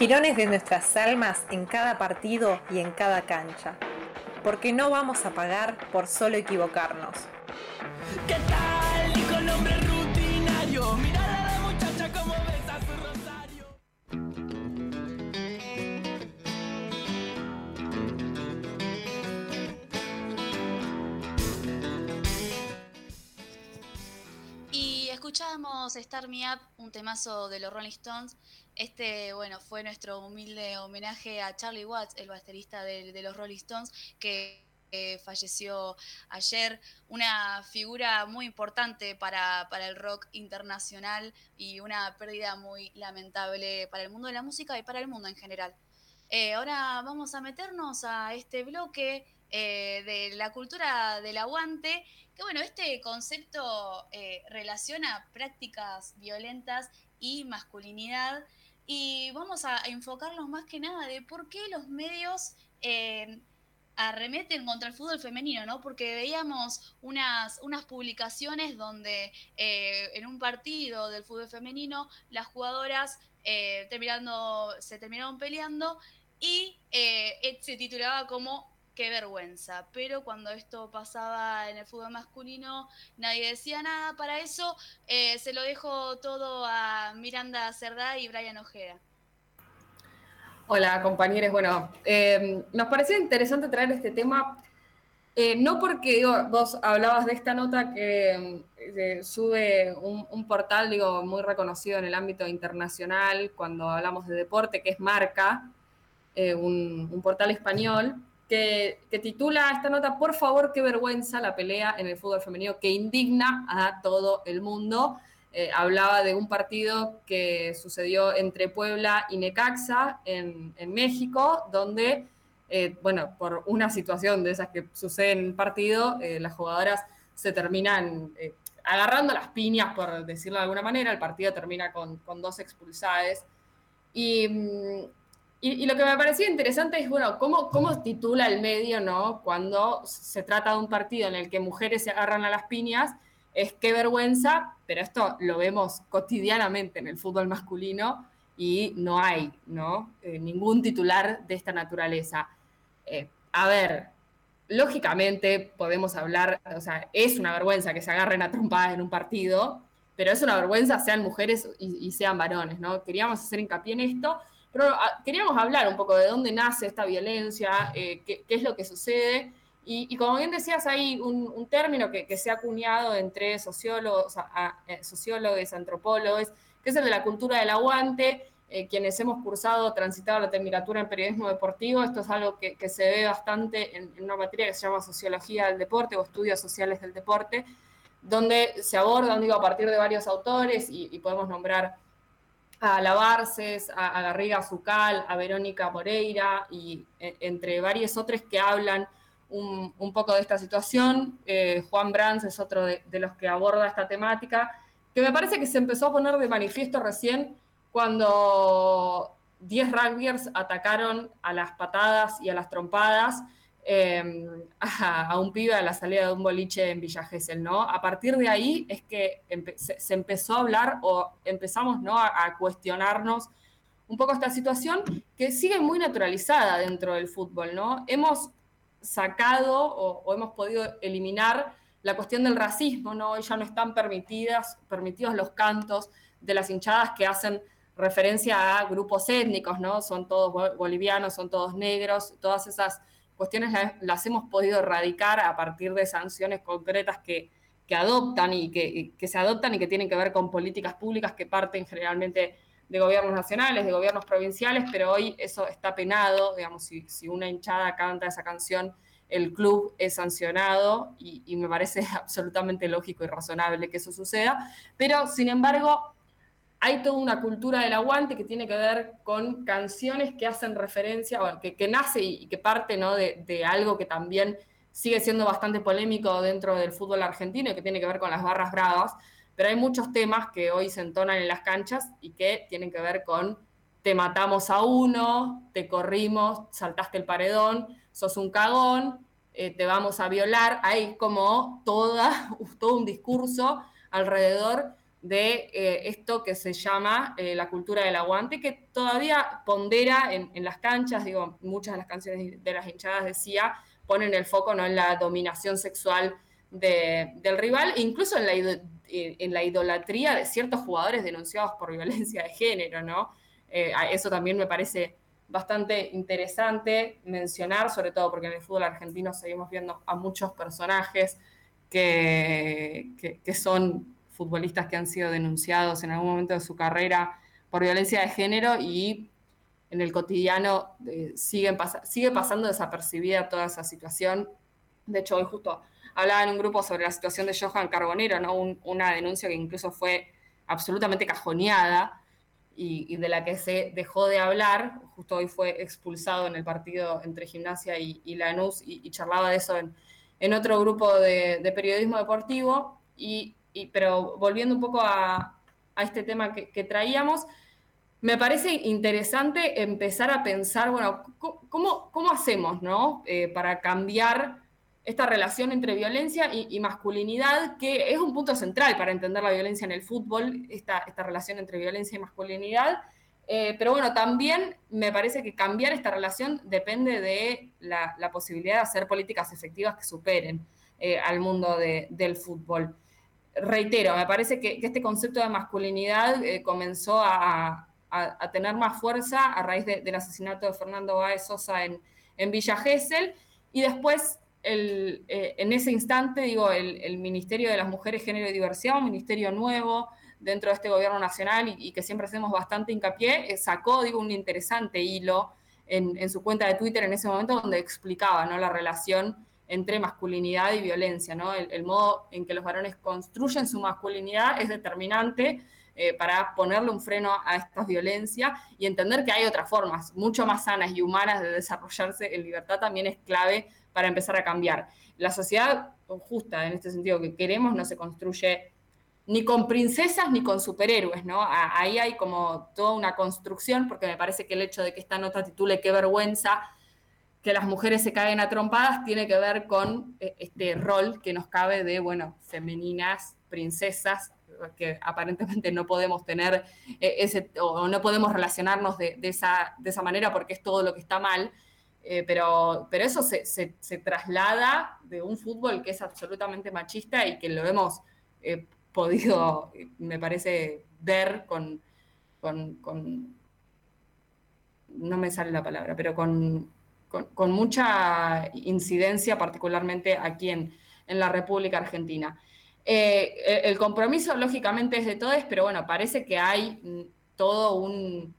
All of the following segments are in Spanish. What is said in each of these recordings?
Girones de nuestras almas en cada partido y en cada cancha. Porque no vamos a pagar por solo equivocarnos. ¿Qué escuchábamos Star Me Up, un temazo de los Rolling Stones. Este, bueno, fue nuestro humilde homenaje a Charlie Watts, el baterista de, los Rolling Stones, que falleció ayer, una figura muy importante para, el rock internacional y una pérdida muy lamentable para el mundo de la música y para el mundo en general. Eh, ahora vamos a meternos a este bloque eh, de la cultura del aguante, que bueno, este concepto eh, relaciona prácticas violentas y masculinidad, y vamos a enfocarnos más que nada de por qué los medios eh, arremeten contra el fútbol femenino, ¿no? Porque veíamos unas, unas publicaciones donde en un partido del fútbol femenino las jugadoras terminando, se terminaron peleando y se titulaba como qué vergüenza. Pero cuando esto pasaba en el fútbol masculino, nadie decía nada. Para eso eh, se lo dejo todo a Miranda Cerdá y Brian Ojeda. Hola compañeros, bueno, em, nos parecía interesante traer este tema, eh, no porque vos hablabas de esta nota que sube un, portal digo, muy reconocido en el ámbito internacional cuando hablamos de deporte, que es Marca, eh, un portal español, que, titula esta nota, por favor, qué vergüenza la pelea en el fútbol femenino que indigna a todo el mundo. Eh, hablaba de un partido que sucedió entre Puebla y Necaxa en, México, donde, eh, bueno, por una situación de esas que sucede en el partido, eh, las jugadoras se terminan agarrando las piñas, por decirlo de alguna manera, el partido termina con, con dos expulsadas. Y, y, lo que me parecía interesante es, bueno, cómo, cómo titula el medio, ¿no? Cuando se trata de un partido en el que mujeres se agarran a las piñas, es qué vergüenza, pero esto lo vemos cotidianamente en el fútbol masculino y no hay, ¿no? Eh, ningún titular de esta naturaleza. Eh, a ver, lógicamente podemos hablar, o sea, es una vergüenza que se agarren a trompadas en un partido, pero es una vergüenza sean mujeres y, y sean varones, ¿no? Queríamos hacer hincapié en esto pero ah, queríamos hablar un poco de dónde nace esta violencia, eh, qué, es lo que sucede. Y, como bien decías, hay un, término que, se ha acuñado entre sociólogos, eh, sociólogos, antropólogos, que es el de la cultura del aguante. Eh, quienes hemos cursado, transitado la tecnicatura en periodismo deportivo, esto es algo que, se ve bastante en, una materia que se llama sociología del deporte o estudios sociales del deporte, donde se abordan, digo, a partir de varios autores y podemos nombrar a Lavarces, a, Garriga Zucal, a Verónica Moreira y e, entre varios otros que hablan un, poco de esta situación. Eh, Juan Brands es otro de, los que aborda esta temática, que me parece que se empezó a poner de manifiesto recién cuando 10 rugbyers atacaron a las patadas y a las trompadas Em, a, un pibe a la salida de un boliche en Villa Gesell, ¿no? A partir de ahí es que se, empezó a hablar o empezamos, ¿no? A, cuestionarnos un poco esta situación que sigue muy naturalizada dentro del fútbol, ¿no? Hemos sacado o, hemos podido eliminar la cuestión del racismo, ¿no? ya no están permitidas, permitidos los cantos de las hinchadas que hacen referencia a grupos étnicos, ¿no? Son todos bolivianos, son todos negros, todas esas cuestiones las, hemos podido erradicar a partir de sanciones concretas que, adoptan y que, se adoptan y que tienen que ver con políticas públicas que parten generalmente de gobiernos nacionales, de gobiernos provinciales, pero hoy eso está penado, digamos, si, una hinchada canta esa canción, el club es sancionado y, y, me parece absolutamente lógico y razonable que eso suceda, pero sin embargo hay toda una cultura del aguante que tiene que ver con canciones que hacen referencia, o que, nace y, que parte ¿no? de, algo que también sigue siendo bastante polémico dentro del fútbol argentino y que tiene que ver con las barras bravas, pero hay muchos temas que hoy se entonan en las canchas y que tienen que ver con te matamos a uno, te corrimos, saltaste el paredón, sos un cagón, eh, te vamos a violar, hay como todo un discurso alrededor de eh, esto que se llama eh, la cultura del aguante, que todavía pondera en, las canchas, digo, muchas de las canciones de las hinchadas decía, ponen el foco ¿no? en la dominación sexual del rival, incluso en la, en la idolatría de ciertos jugadores denunciados por violencia de género, ¿no? eso también me parece bastante interesante mencionar, sobre todo porque en el fútbol argentino seguimos viendo a muchos personajes que, que, son futbolistas que han sido denunciados en algún momento de su carrera por violencia de género y en el cotidiano eh, siguen sigue pasando desapercibida toda esa situación. De hecho, hoy justo hablaba en un grupo sobre la situación de Johan Carbonero, ¿no? una denuncia que incluso fue absolutamente cajoneada y, de la que se dejó de hablar. Justo hoy fue expulsado en el partido entre Gimnasia y, Lanús y, charlaba de eso en, otro grupo de, periodismo deportivo. Y, pero volviendo un poco a, este tema que, traíamos, me parece interesante empezar a pensar, bueno, ¿cómo, cómo hacemos ¿no? Eh, para cambiar esta relación entre violencia y, masculinidad, que es un punto central para entender la violencia en el fútbol, esta, esta relación entre violencia y masculinidad. Eh, pero bueno, también me parece que cambiar esta relación depende de la, posibilidad de hacer políticas efectivas que superen eh, al mundo del fútbol. Reitero, me parece que, este concepto de masculinidad eh, comenzó a, tener más fuerza a raíz del asesinato de Fernando Báez Sosa en, en Villa Gesell y después eh, en ese instante, digo, el, Ministerio de las Mujeres, Género y Diversidad, un ministerio nuevo dentro de este gobierno nacional y, que siempre hacemos bastante hincapié, eh, sacó, digo, un interesante hilo en, su cuenta de Twitter en ese momento donde explicaba ¿no? la relación entre masculinidad y violencia, ¿no? El, modo en que los varones construyen su masculinidad es determinante eh, para ponerle un freno a esta violencia y entender que hay otras formas mucho más sanas y humanas de desarrollarse en libertad también es clave para empezar a cambiar. La sociedad justa en este sentido que queremos no se construye ni con princesas ni con superhéroes, ¿no? Ahí hay como toda una construcción, porque me parece que el hecho de que esta nota titule Qué vergüenza que las mujeres se caen a trompadas tiene que ver con eh, este rol que nos cabe de, bueno, femeninas, princesas, que aparentemente no podemos tener eh, ese, o no podemos relacionarnos de, esa, de esa manera porque es todo lo que está mal. Eh, pero, pero eso se, se, traslada de un fútbol que es absolutamente machista y que lo hemos podido, me parece, ver con, con, no me sale la palabra, pero con, con mucha incidencia, particularmente aquí en, en la República Argentina. Eh, el compromiso, lógicamente, es de todos, pero bueno, parece que hay mm, todo un,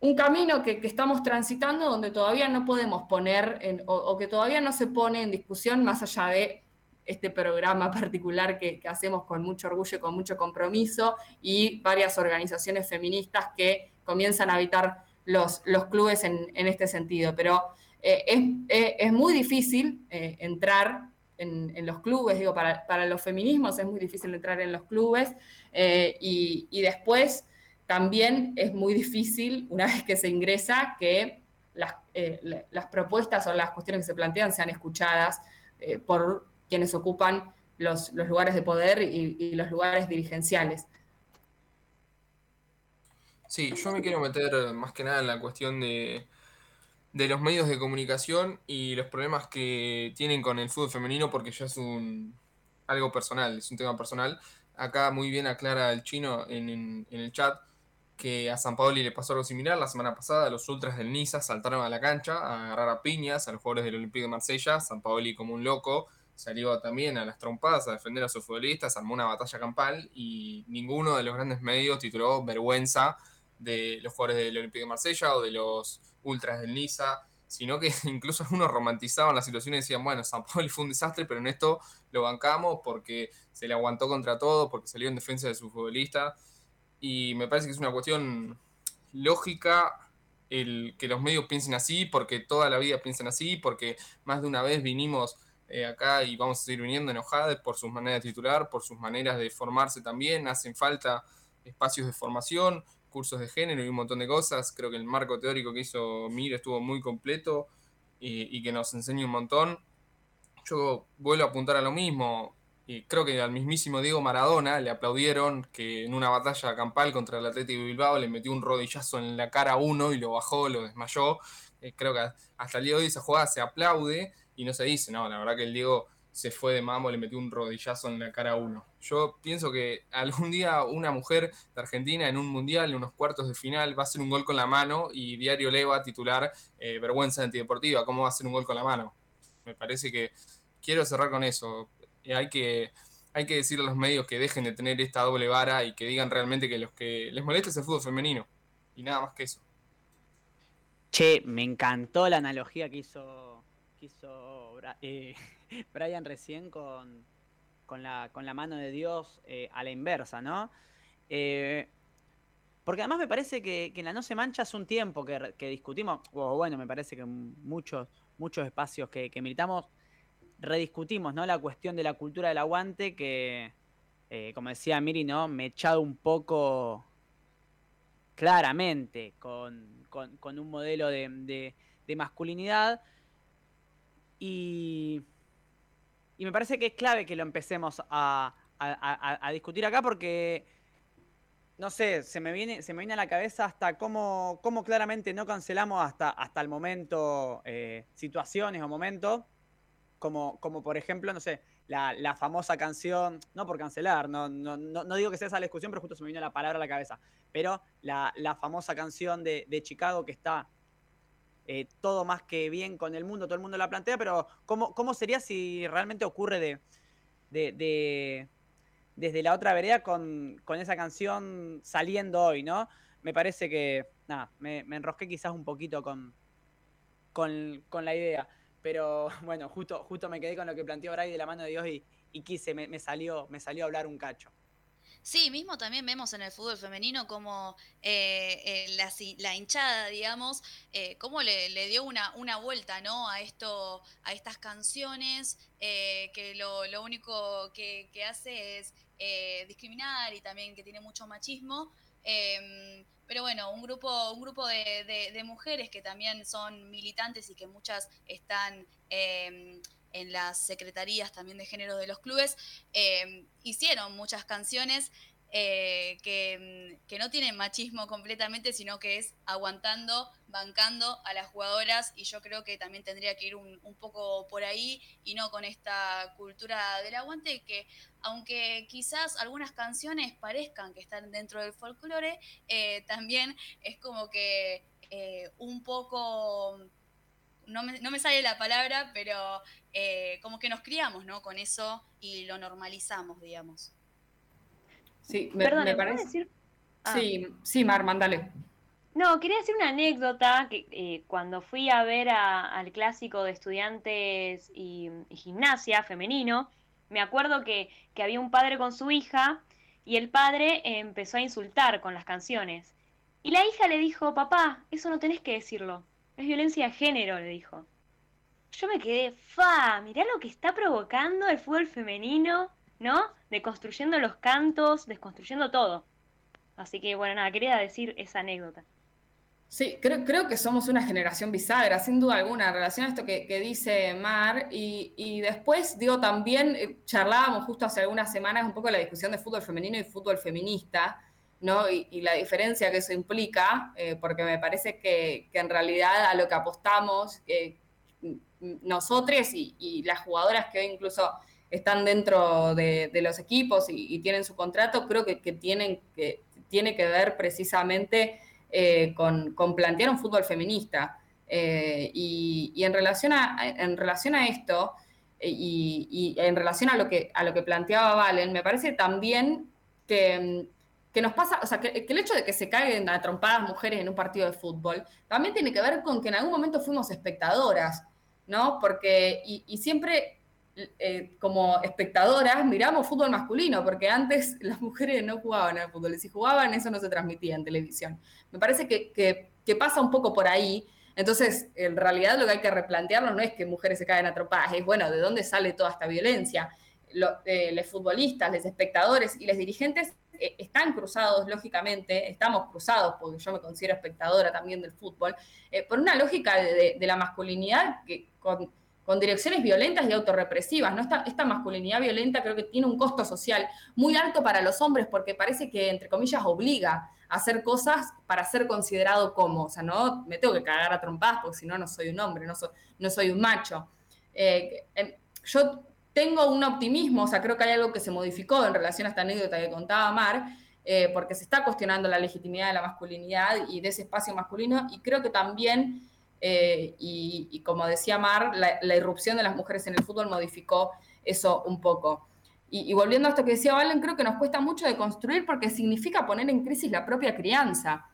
un camino que, estamos transitando donde todavía no podemos poner, o, que todavía no se pone en discusión más allá de este programa particular que, hacemos con mucho orgullo y con mucho compromiso y varias organizaciones feministas que comienzan a habitar los, los clubes en, este sentido. Pero eh, es, muy difícil eh, entrar en, los clubes, digo, para, los feminismos es muy difícil entrar en los clubes eh, y, y después también es muy difícil, una vez que se ingresa, que las, eh, propuestas o las cuestiones que se plantean sean escuchadas eh, por quienes ocupan los, lugares de poder y, los lugares dirigenciales. Sí, yo me quiero meter más que nada en la cuestión de, de los medios de comunicación y los problemas que tienen con el fútbol femenino, porque ya es un algo personal, es un tema personal. Acá muy bien aclara el chino en el chat que a San Paoli le pasó algo similar. La semana pasada los ultras del Niza saltaron a la cancha a agarrar a piñas a los jugadores del Olympique de Marsella. San Paoli como un loco salió también a las trompadas a defender a sus futbolistas, armó una batalla campal y ninguno de los grandes medios tituló vergüenza de los jugadores del Olympique de Marsella o de los ultras del Niza, sino que incluso algunos romantizaban la situación y decían, bueno, San Paoli fue un desastre, pero en esto lo bancamos porque se le aguantó contra todo, porque salió en defensa de su futbolista y me parece que es una cuestión lógica el que los medios piensen así, porque toda la vida piensan así, porque más de una vez vinimos eh, acá y vamos a seguir viniendo enojadas por sus maneras de titular, por sus maneras de formarse también, hacen falta espacios de formación, cursos de género y un montón de cosas. Creo que el marco teórico que hizo Mir estuvo muy completo y, que nos enseña un montón. Yo vuelvo a apuntar a lo mismo y creo que al mismísimo Diego Maradona le aplaudieron que en una batalla campal contra el Atlético de Bilbao le metió un rodillazo en la cara a uno y lo bajó, lo desmayó. Eh, creo que hasta el día de hoy esa jugada se aplaude y no se dice, no, la verdad que el Diego se fue de mambo, le metió un rodillazo en la cara a uno. Yo pienso que algún día una mujer de Argentina en un mundial, en unos cuartos de final, va a hacer un gol con la mano y Diario Le va a titular eh, vergüenza antideportiva, ¿cómo va a hacer un gol con la mano? Me parece que quiero cerrar con eso. Eh, hay que, hay que decirle a los medios que dejen de tener esta doble vara y que digan realmente que los que les molesta es el fútbol femenino. Y nada más que eso. Che, me encantó la analogía que hizo, que hizo eh, Brian recién con, con, la, con la mano de Dios eh, a la inversa, ¿no? porque además me parece que, en la No se mancha hace un tiempo que, discutimos, o bueno, me parece que muchos, muchos espacios que, militamos rediscutimos, ¿no? La cuestión de la cultura del aguante que, eh, como decía Miri, ¿no? Me he echado un poco claramente con, un modelo de, masculinidad y, y, me parece que es clave que lo empecemos a, discutir acá porque no sé, se me viene, se me viene a la cabeza hasta cómo, cómo claramente no cancelamos hasta, hasta el momento eh, situaciones o momentos como, como por ejemplo, no sé, la, famosa canción, no por cancelar, no, no, no, digo que sea esa la discusión, pero justo se me vino la palabra a la cabeza, pero la, famosa canción de, Chicago que está eh, todo más que bien con el mundo, todo el mundo la plantea, pero ¿cómo, cómo sería si realmente ocurre de, de, desde la otra vereda con, esa canción saliendo hoy, ¿no? Me parece que, nada, me, me enrosqué quizás un poquito con, con, con la idea. Pero bueno, justo, justo me quedé con lo que planteó Bray de la mano de Dios y, quise, me, salió, me salió a hablar un cacho. Sí, mismo también vemos en el fútbol femenino como eh, eh, la, hinchada, digamos, eh, cómo le, dio una, una vuelta ¿no? a, esto, a estas canciones, que lo, único que, hace es discriminar y también que tiene mucho machismo. Em, pero bueno, un grupo, un grupo de, mujeres que también son militantes y que muchas están em, en las secretarías también de género de los clubes, em, hicieron muchas canciones eh, mm, que, no tienen machismo completamente, sino que es aguantando, bancando a las jugadoras y yo creo que también tendría que ir un, poco por ahí y no con esta cultura del aguante que aunque quizás algunas canciones parezcan que están dentro del folclore, eh, también es como que eh, un poco... No me, no me, sale la palabra, pero como que nos criamos ¿no? con eso y lo normalizamos, digamos. Sí, me, parece. Decir? Ah. Sí, sí, Mar, mándale. No, quería decir una anécdota que eh, cuando fui a ver al clásico de estudiantes y, gimnasia femenino, me acuerdo que, había un padre con su hija y el padre empezó a insultar con las canciones. Y la hija le dijo, papá, eso no tenés que decirlo, es violencia de género, le dijo. Yo me quedé, fa, mirá lo que está provocando el fútbol femenino ¿no? Deconstruyendo los cantos, desconstruyendo todo. Así que bueno, nada, quería decir esa anécdota. Sí, creo, creo que somos una generación bisagra, sin duda alguna, en relación a esto que, dice Mar. Y, después, digo, también eh, charlábamos justo hace algunas semanas un poco la discusión de fútbol femenino y fútbol feminista, Y, la diferencia que eso implica, eh, porque me parece que, en realidad a lo que apostamos eh, y, y, las jugadoras que hoy incluso están dentro de, los equipos y, tienen su contrato, creo que, tienen, tiene que ver precisamente eh, con, plantear un fútbol feminista. Eh, y, en, relación a, en relación a esto, y, en relación a lo, que, a lo que planteaba Valen, me parece también que, nos pasa, o sea, que, el hecho de que se caigan a mujeres en un partido de fútbol, también tiene que ver con que en algún momento fuimos espectadoras, ¿no? Porque, y siempre eh, como espectadoras miramos fútbol masculino, porque antes las mujeres no jugaban al fútbol, y si jugaban eso no se transmitía en televisión. Me parece que, pasa un poco por ahí. Entonces, en realidad lo que hay que replantearlo no es que mujeres se caen atropadas, es bueno, ¿de dónde sale toda esta violencia? Eh, los futbolistas, los espectadores y los dirigentes eh, están cruzados, lógicamente, estamos cruzados, porque yo me considero espectadora también del fútbol, por una lógica de, la masculinidad que con, con direcciones violentas y autorrepresivas. ¿no? Esta, esta masculinidad violenta creo que tiene un costo social muy alto para los hombres porque parece que, entre comillas, obliga a hacer cosas para ser considerado como. O sea, no me tengo que cagar a trompadas porque si no, no soy un hombre, no, soy un macho. Eh, em, yo tengo un optimismo, o sea, creo que hay algo que se modificó en relación a esta anécdota que contaba Mar, eh, porque se está cuestionando la legitimidad de la masculinidad y de ese espacio masculino, y creo que también eh, y, como decía Mar, la, irrupción de las mujeres en el fútbol modificó eso un poco. Y, volviendo a esto que decía Valen, creo que nos cuesta mucho de construir porque significa poner en crisis la propia crianza.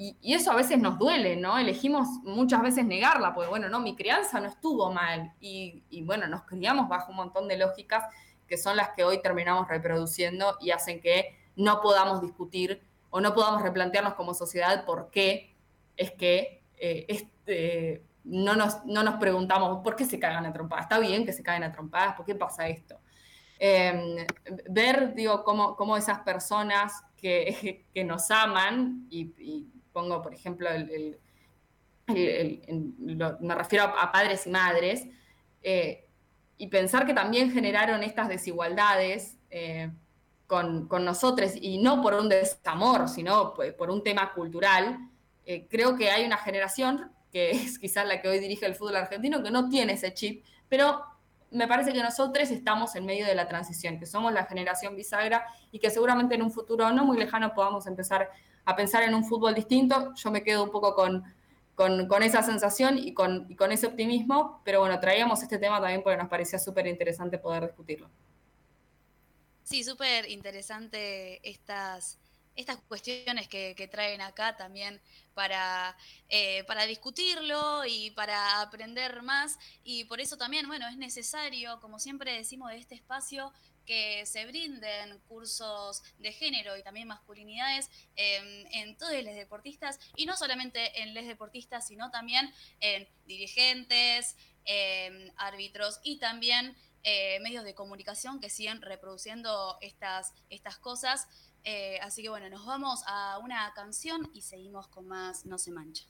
Y, eso a veces nos duele, ¿no? Elegimos muchas veces negarla, porque bueno, no, mi crianza no estuvo mal. Y, bueno, nos criamos bajo un montón de lógicas que son las que hoy terminamos reproduciendo y hacen que no podamos discutir o no podamos replantearnos como sociedad por qué es que eh, este, no, nos, no, nos, preguntamos por qué se cagan a trompadas. Está bien que se caen a trompadas, ¿por qué pasa esto? Em, ver, digo, cómo, cómo, esas personas que, que nos aman, y, por ejemplo, me refiero a, padres y madres, eh, y pensar que también generaron estas desigualdades eh, con, con, nosotros, y no por un desamor, sino por un tema cultural, eh, creo que hay una generación, que es quizás la que hoy dirige el fútbol argentino, que no tiene ese chip, pero me parece que nosotros estamos en medio de la transición, que somos la generación bisagra y que seguramente en un futuro no muy lejano podamos empezar a pensar en un fútbol distinto. Yo me quedo un poco con, con, esa sensación y con, con ese optimismo, pero bueno, traíamos este tema también porque nos parecía súper interesante poder discutirlo. Sí, súper interesante estas estas cuestiones que, traen acá también para, eh, para discutirlo y para aprender más. Y por eso también, bueno, es necesario, como siempre decimos de este espacio, que se brinden cursos de género y también masculinidades en todos los deportistas, y no solamente en los deportistas, sino también en dirigentes, en árbitros y también eh, medios de comunicación que siguen reproduciendo estas, estas cosas. Eh, así que bueno, nos vamos a una canción y seguimos con más No se mancha.